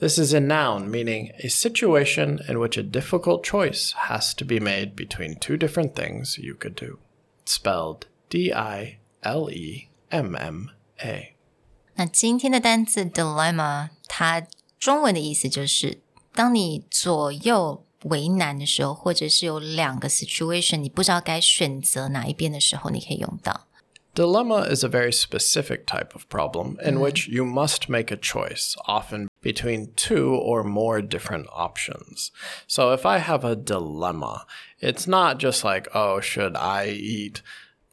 This is a noun meaning a situation in which a difficult choice has to be made between two different things you could do. It's spelled D I L E M M A. 那今天的单词 dilemma，它中文的意思就是，当你左右为难的时候，或者是有两个 situation，你不知道该选择哪一边的时候，你可以用到。 Dilemma is a very specific type of problem in mm-hmm. which you must make a choice, often between two or more different options. So if I have a dilemma, it's not just like, oh, should I eat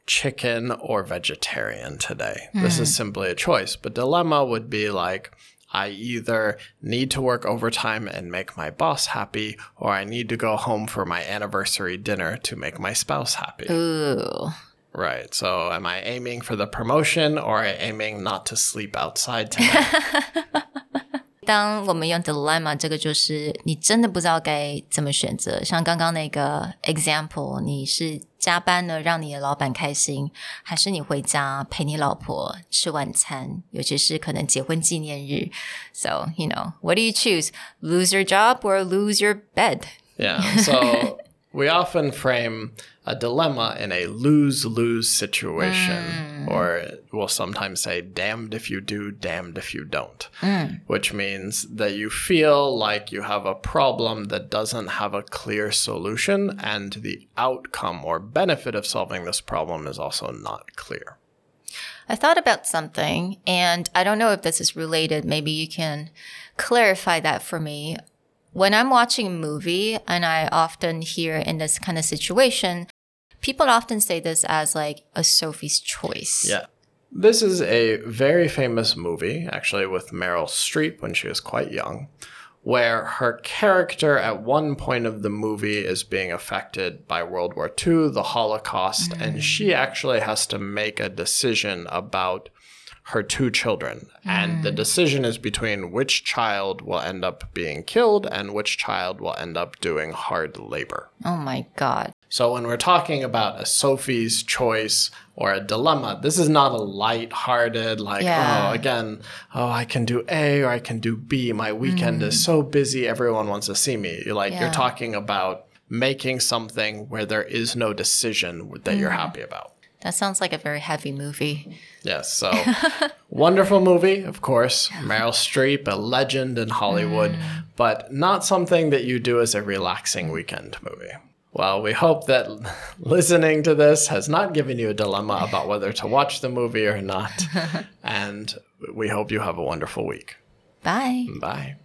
chicken or vegetarian today? This is mm. simply a choice. But dilemma would be like, I either need to work overtime and make my boss happy, or I need to go home for my anniversary dinner to make my spouse happy. Ooh. Right. So am I aiming for the promotion or aiming not to sleep outside tonight? 当我们用 dilemma，这个就是你真的不知道该怎么选择。像刚刚那个 example，你是加班了让你的老板开心，还是你回家陪你老婆吃晚餐？尤其是可能结婚纪念日。So you know, what do you choose? Lose your job or lose your bed? yeah. So we often frame a dilemma in a lose lose situation, hmm. or we'll sometimes say, damned if you do, damned if you don't, hmm. which means that you feel like you have a problem that doesn't have a clear solution, and the outcome or benefit of solving this problem is also not clear. I thought about something, and I don't know if this is related. Maybe you can clarify that for me. When I'm watching a movie, and I often hear in this kind of situation, people often say this as like a Sophie's choice. Yeah. This is a very famous movie, actually, with Meryl Streep when she was quite young, where her character at one point of the movie is being affected by World War II, the Holocaust, and mm. she actually has to make a decision about her two children. And the mm. decision is between which child will end up being killed and which child will end up doing hard labor. Oh my God. So when we're talking about a Sophie's choice or a dilemma, this is not a light-hearted like, oh, Yeah. oh, again, oh, I can do A or I can do B. My weekend is mm. so busy, everyone wants to see me. You're like Yeah. you're talking about making something where there is no decision that you're mm. happy about. That sounds like a very heavy movie. Yes, so wonderful movie, of course. Meryl Streep, a legend in Hollywood, mm. but not something that you do as a relaxing weekend movie. Well, we hope that listening to this has not given you a dilemma about whether to watch the movie or not. and we hope you have a wonderful week. Bye. Bye.